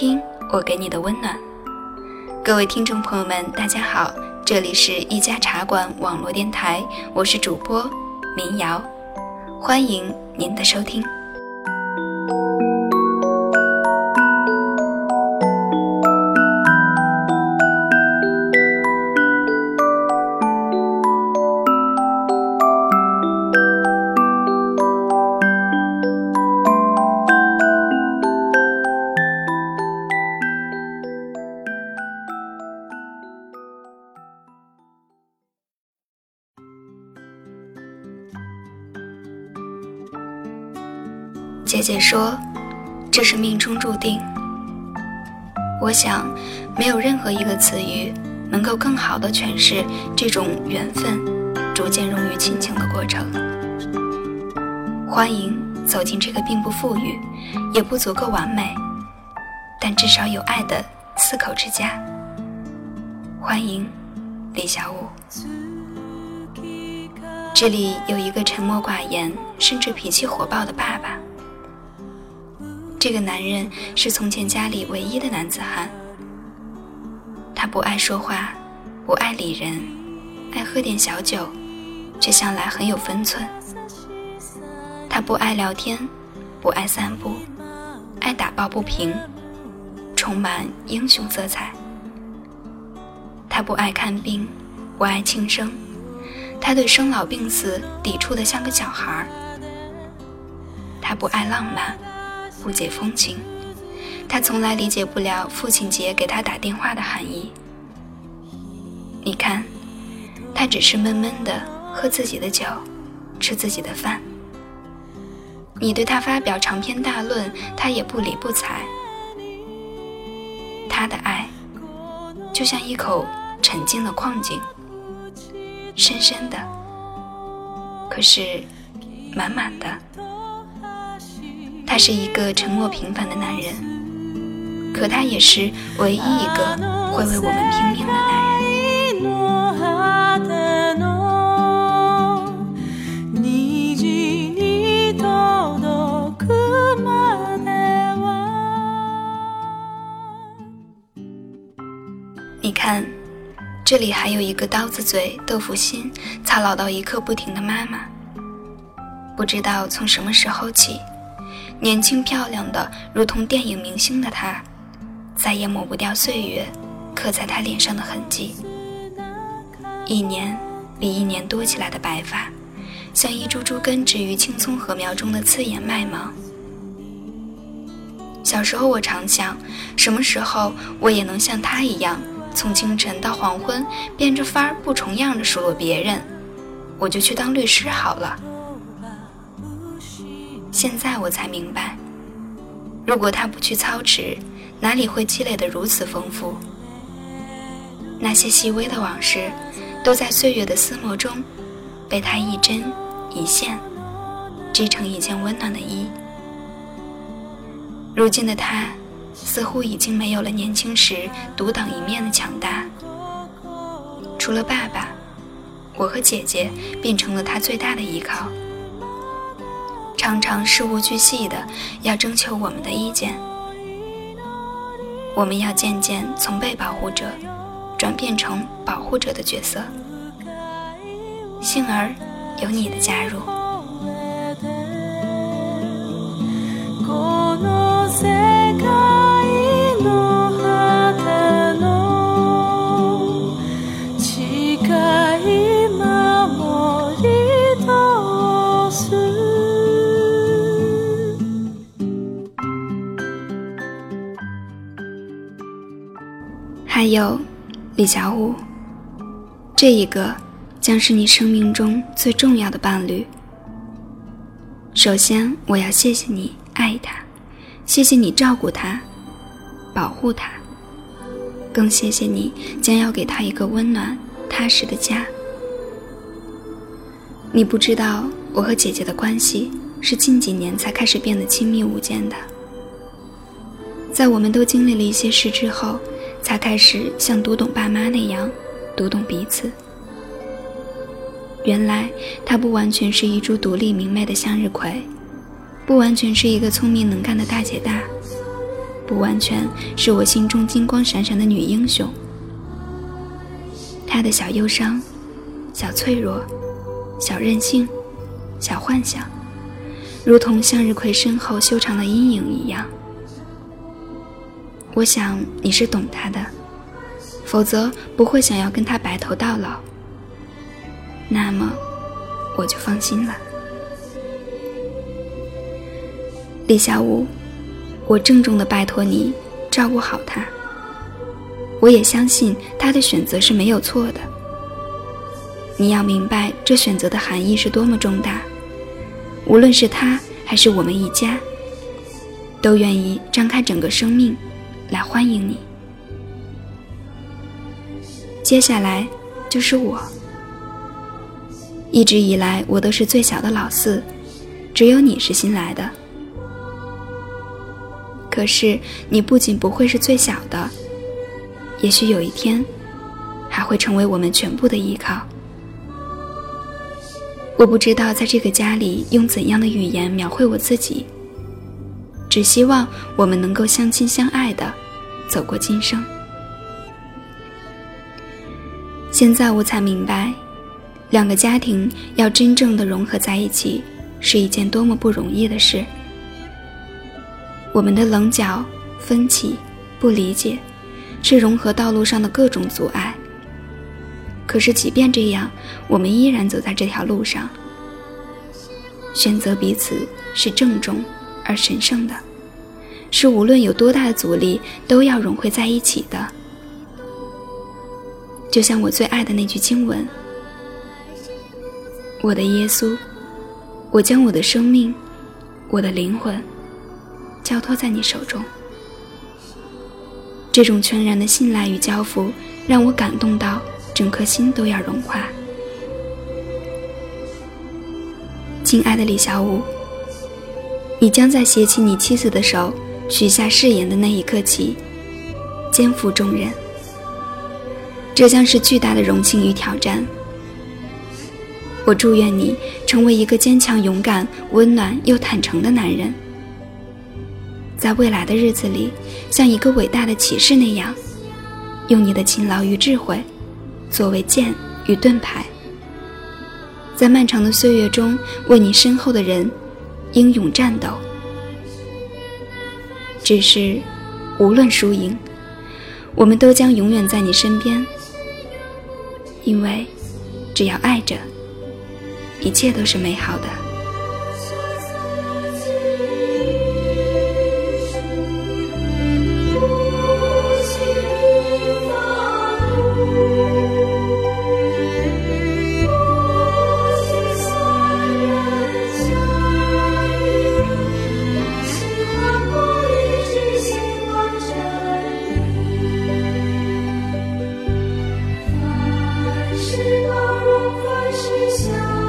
听我给你的温暖。各位听众朋友们，大家好，这里是一家茶馆网络电台，我是主播民谣，欢迎您的收听。是命中注定。”我想，没有任何一个词语能够更好的诠释这种缘分逐渐融于亲情的过程。欢迎走进这个并不富裕，也不足够完美，但至少有爱的四口之家。欢迎李小五。这里有一个沉默寡言，甚至脾气火爆的爸爸。这个男人是从前家里唯一的男子汉。他不爱说话，不爱理人，爱喝点小酒，却向来很有分寸。他不爱聊天，不爱散步，爱打抱不平，充满英雄色彩。他不爱看病，不爱庆生，他对生老病死抵触的像个小孩儿。他不爱浪漫。不解风情，他从来理解不了父亲节给他打电话的含义。你看，他只是闷闷的喝自己的酒，吃自己的饭。你对他发表长篇大论，他也不理不睬。他的爱，就像一口沉静的矿井，深深的，可是满满的。他是一个沉默平凡的男人，可他也是唯一一个会为我们拼命的男人。你看，这里还有一个刀子嘴豆腐心、操劳到一刻不停的妈妈。不知道从什么时候起。年轻漂亮的，如同电影明星的她，再也抹不掉岁月刻在她脸上的痕迹。一年比一年多起来的白发，像一株株根植于青葱禾苗中的刺眼麦芒。小时候，我常想，什么时候我也能像她一样，从清晨到黄昏，变着法儿不重样的数落别人，我就去当律师好了。现在我才明白，如果他不去操持，哪里会积累得如此丰富？那些细微的往事，都在岁月的撕磨中，被他一针一线织成一件温暖的衣。如今的他，似乎已经没有了年轻时独当一面的强大。除了爸爸，我和姐姐变成了他最大的依靠。常常事无巨细的要征求我们的意见，我们要渐渐从被保护者转变成保护者的角色。幸而有你的加入。有，李小五，这一个将是你生命中最重要的伴侣。首先，我要谢谢你爱他，谢谢你照顾他，保护他，更谢谢你将要给他一个温暖踏实的家。你不知道，我和姐姐的关系是近几年才开始变得亲密无间的。在我们都经历了一些事之后。才开始像读懂爸妈那样读懂彼此。原来，她不完全是一株独立明媚的向日葵，不完全是一个聪明能干的大姐大，不完全是我心中金光闪闪的女英雄。她的小忧伤，小脆弱，小任性，小幻想，如同向日葵身后修长的阴影一样。我想你是懂他的，否则不会想要跟他白头到老。那么，我就放心了。李小武，我郑重的拜托你照顾好他。我也相信他的选择是没有错的。你要明白这选择的含义是多么重大。无论是他还是我们一家，都愿意张开整个生命来欢迎你。接下来就是我。一直以来，我都是最小的老四，只有你是新来的。可是，你不仅不会是最小的，也许有一天，还会成为我们全部的依靠。我不知道在这个家里用怎样的语言描绘我自己，只希望我们能够相亲相爱的走过今生。现在我才明白，两个家庭要真正的融合在一起，是一件多么不容易的事。我们的棱角、分歧、不理解，是融合道路上的各种阻碍。可是，即便这样，我们依然走在这条路上。选择彼此是郑重而神圣的，是无论有多大的阻力都要融汇在一起的。就像我最爱的那句经文：“我的耶稣，我将我的生命，我的灵魂。”交托在你手中，这种全然的信赖与交付，让我感动到整颗心都要融化。亲爱的李小武，你将在携起你妻子的手，许下誓言的那一刻起，肩负重任。这将是巨大的荣幸与挑战。我祝愿你成为一个坚强、勇敢、温暖又坦诚的男人。在未来的日子里，像一个伟大的骑士那样，用你的勤劳与智慧，作为剑与盾牌，在漫长的岁月中为你身后的人英勇战斗。只是，无论输赢，我们都将永远在你身边，因为，只要爱着，一切都是美好的。是冬融还是夏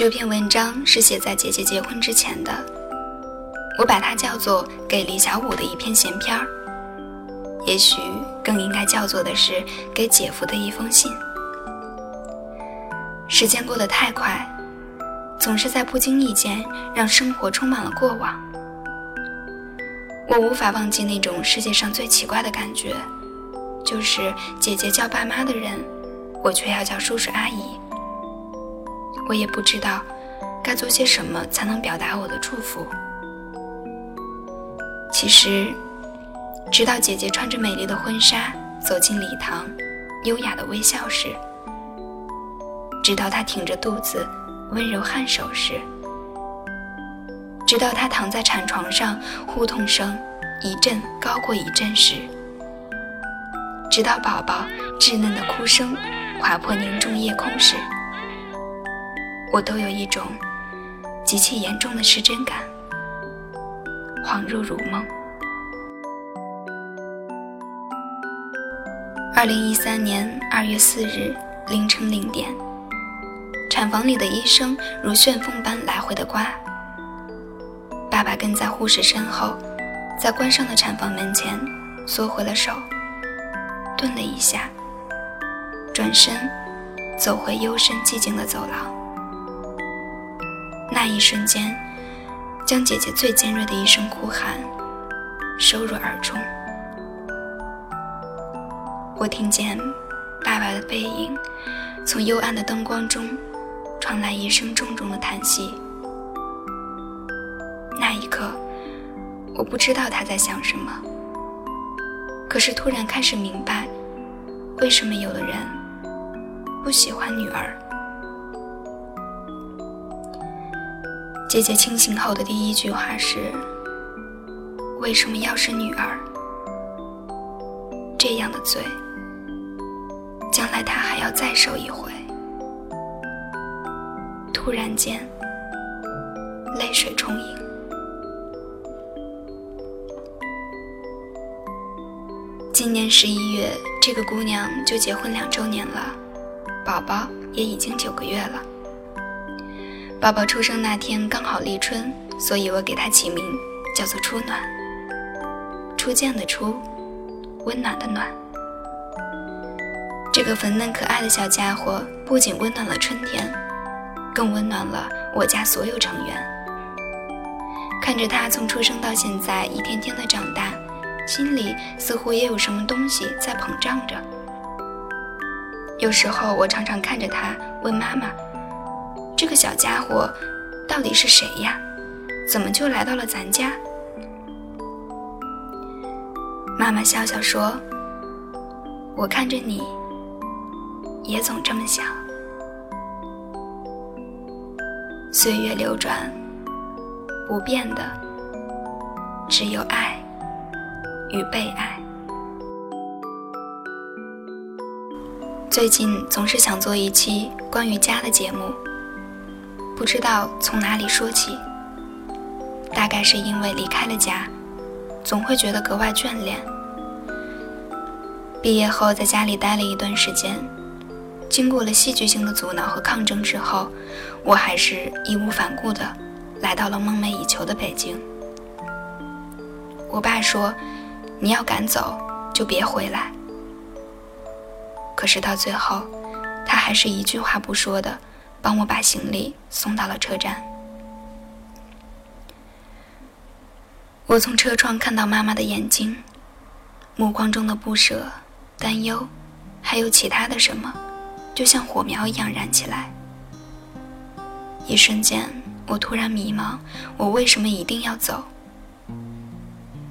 这篇文章是写在姐姐结婚之前的，我把它叫做给李小武的一篇闲篇儿，也许更应该叫做的是给姐夫的一封信。时间过得太快，总是在不经意间让生活充满了过往。我无法忘记那种世界上最奇怪的感觉，就是姐姐叫爸妈的人，我却要叫叔叔阿姨。我也不知道该做些什么才能表达我的祝福。其实，直到姐姐穿着美丽的婚纱走进礼堂，优雅的微笑时，直到她挺着肚子温柔颔首时，直到她躺在产床上呼痛声一阵高过一阵时，直到宝宝稚嫩的哭声划破凝重夜空时。我都有一种极其严重的失真感，恍若如梦。二零一三年二月四日凌晨零点，产房里的医生如旋风般来回的刮。爸爸跟在护士身后，在关上的产房门前缩回了手，顿了一下，转身走回幽深寂静的走廊。那一瞬间，将姐姐最尖锐的一声哭喊收入耳中。我听见爸爸的背影，从幽暗的灯光中传来一声重重的叹息。那一刻，我不知道他在想什么，可是突然开始明白，为什么有的人不喜欢女儿。姐姐清醒后的第一句话是：“为什么要是女儿？这样的罪。”将来他还要再受一回。突然间，泪水充盈。今年十一月，这个姑娘就结婚两周年了，宝宝也已经九个月了。宝宝出生那天刚好立春，所以我给他起名叫做初暖。初见的初，温暖的暖。这个粉嫩可爱的小家伙不仅温暖了春天，更温暖了我家所有成员。看着他从出生到现在一天天的长大，心里似乎也有什么东西在膨胀着。有时候我常常看着他，问妈妈：“这个小家伙到底是谁呀？怎么就来到了咱家？”妈妈笑笑说：“我看着你。”也总这么想。岁月流转，不变的只有爱与被爱。最近总是想做一期关于家的节目，不知道从哪里说起。大概是因为离开了家，总会觉得格外眷恋。毕业后在家里待了一段时间。经过了戏剧性的阻挠和抗争之后，我还是义无反顾的来到了梦寐以求的北京。我爸说：“你要敢走，就别回来。”可是到最后，他还是一句话不说的帮我把行李送到了车站。我从车窗看到妈妈的眼睛，目光中的不舍、担忧，还有其他的什么。就像火苗一样燃起来。一瞬间，我突然迷茫：我为什么一定要走？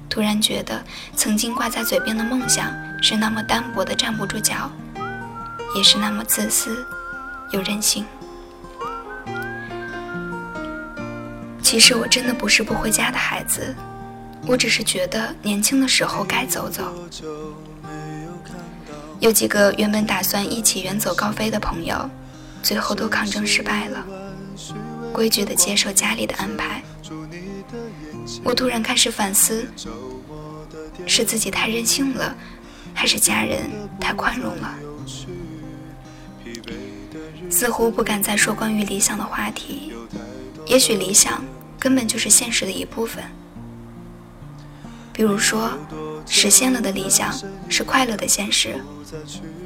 突然觉得，曾经挂在嘴边的梦想是那么单薄的站不住脚，也是那么自私又任性。其实我真的不是不回家的孩子，我只是觉得年轻的时候该走走。有几个原本打算一起远走高飞的朋友，最后都抗争失败了，规矩地接受家里的安排。我突然开始反思：是自己太任性了，还是家人太宽容了？似乎不敢再说关于理想的话题。也许理想根本就是现实的一部分。比如说，实现了的理想是快乐的现实。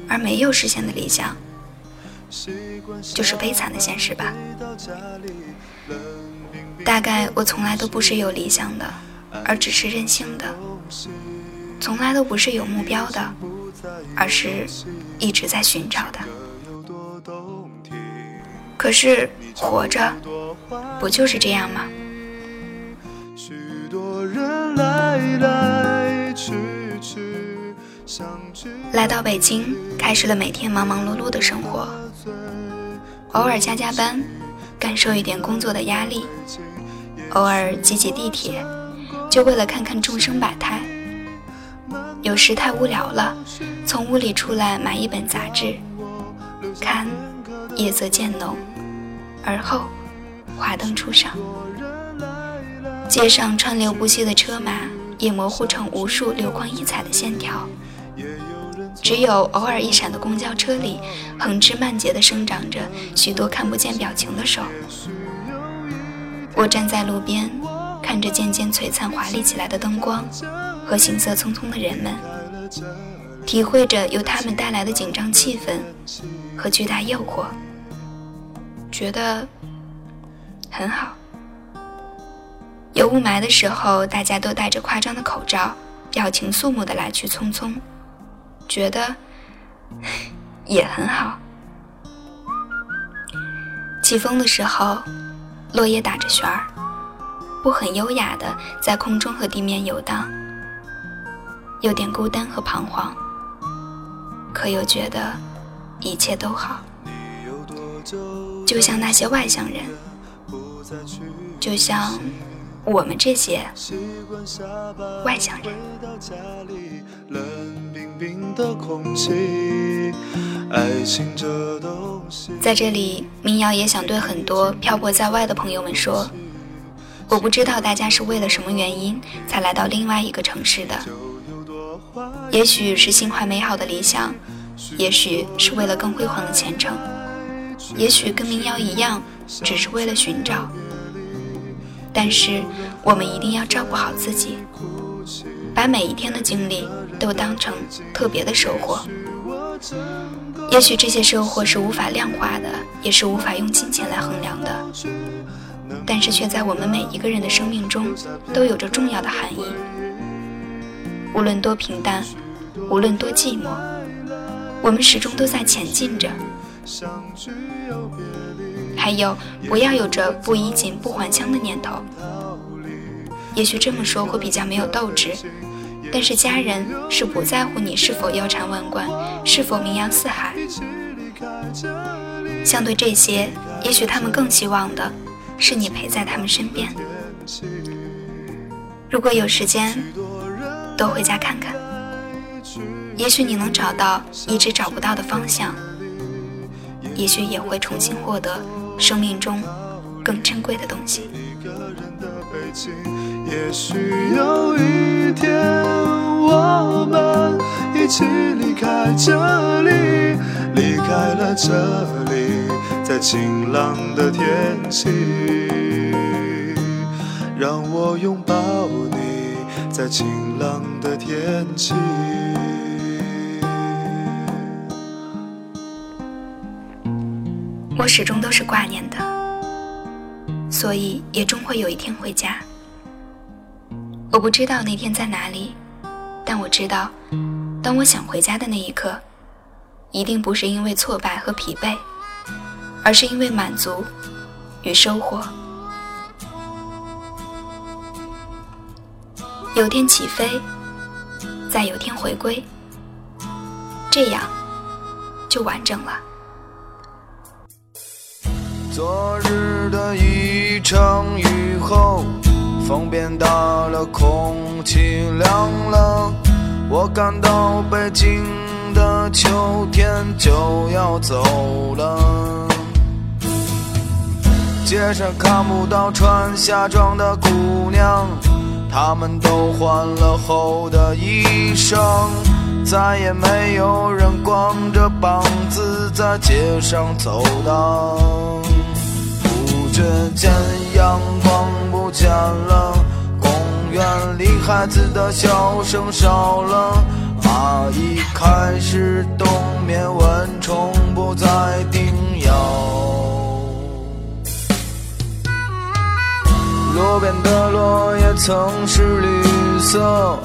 而没有实现的理想，就是悲惨的现实吧。大概我从来都不是有理想的，而只是任性的；从来都不是有目标的，而是一直在寻找的。可是活着，不就是这样吗？来到北京，开始了每天忙忙碌碌的生活，偶尔加加班，感受一点工作的压力；偶尔挤挤地铁，就为了看看众生百态。有时太无聊了，从屋里出来买一本杂志，看，夜色渐浓，而后华灯初上，街上川流不息的车马也模糊成无数流光溢彩的线条，只有偶尔一闪的公交车里，横枝蔓节地生长着许多看不见表情的手。我站在路边，看着渐渐璀璨华丽起来的灯光和行色匆匆的人们，体会着由他们带来的紧张气氛和巨大诱惑，觉得很好。有雾霾的时候，大家都戴着夸张的口罩，表情肃穆的来去匆匆，觉得 也很好。起风的时候。落叶打着旋儿，不很优雅的在空中和地面游荡，有点孤单和彷徨，可又觉得一切都好，就像那些外乡人，就像我们这些外乡人。在这里，民谣也想对很多漂泊在外的朋友们说：我不知道大家是为了什么原因才来到另外一个城市的，也许是心怀美好的理想，也许是为了更辉煌的前程，也许跟民谣一样，只是为了寻找。但是，我们一定要照顾好自己，把每一天的经历都当成特别的收获。也许这些收获是无法量化的，也是无法用金钱来衡量的，但是却在我们每一个人的生命中都有着重要的含义。无论多平淡，无论多寂寞，我们始终都在前进着。还有，不要有着不衣锦不还乡的念头。也许这么说会比较没有斗志。但是家人是不在乎你是否腰缠万贯，是否名扬四海。相对这些，也许他们更希望的是你陪在他们身边。如果有时间，多回家看看，也许你能找到一直找不到的方向，也许也会重新获得生命中更珍贵的东西。也许有一天，我们一起离开这里，离开了这里，在晴朗的天气，让我拥抱你，在晴朗的天气。我始终都是挂念的，所以也终会有一天回家。我不知道那天在哪里，但我知道，当我想回家的那一刻，一定不是因为挫败和疲惫，而是因为满足与收获。有天起飞，再有天回归，这样就完整了。昨日的一场雨后。风变大了，空气凉了，我感到北京的秋天就要走了。街上看不到穿夏装的姑娘，她们都换了厚的衣裳，再也没有人光着膀子在街上走荡。不觉间，阳光不见了。公园里孩子的笑声少了，蚂蚁开始冬眠，蚊虫不再叮咬。路边的落叶曾是绿色，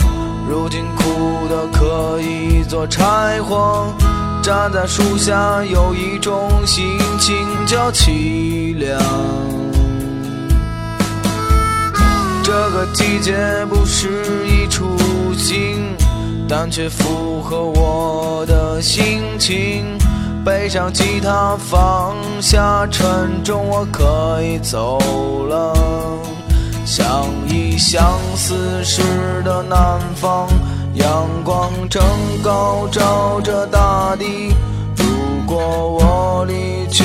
如今枯的可以做柴火。站在树下，有一种心情叫凄凉。这个季节不适宜出行，但却符合我的心情。背上吉他，放下沉重，我可以走了。想一想，四时的南方，阳光正高照着大地。如果我离去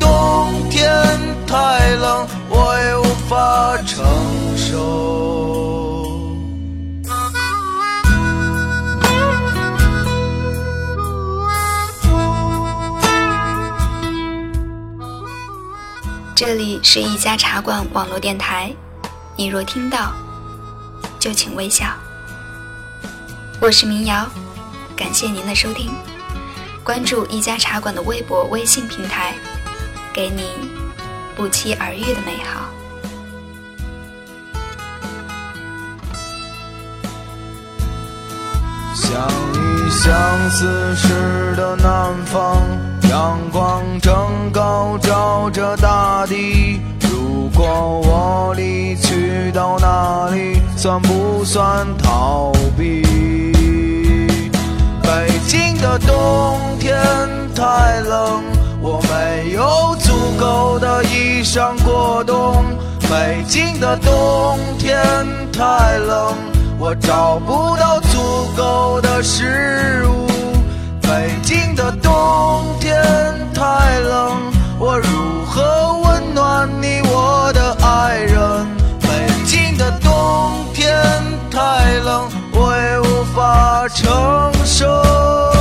冬天太冷，我也无法承受。这里是一家茶馆网络电台，你若听到，就请微笑。我是民谣，感谢您的收听，关注一家茶馆的微博、微信平台，给你不期而遇的美好。想一想四时的南方，阳光正高照着大地。如果我离去到哪里，算不算逃避？北京的冬天太冷，想过冬。北京的冬天太冷，我找不到足够的食物。北京的冬天太冷，我如何温暖你我的爱人？北京的冬天太冷，我也无法承受。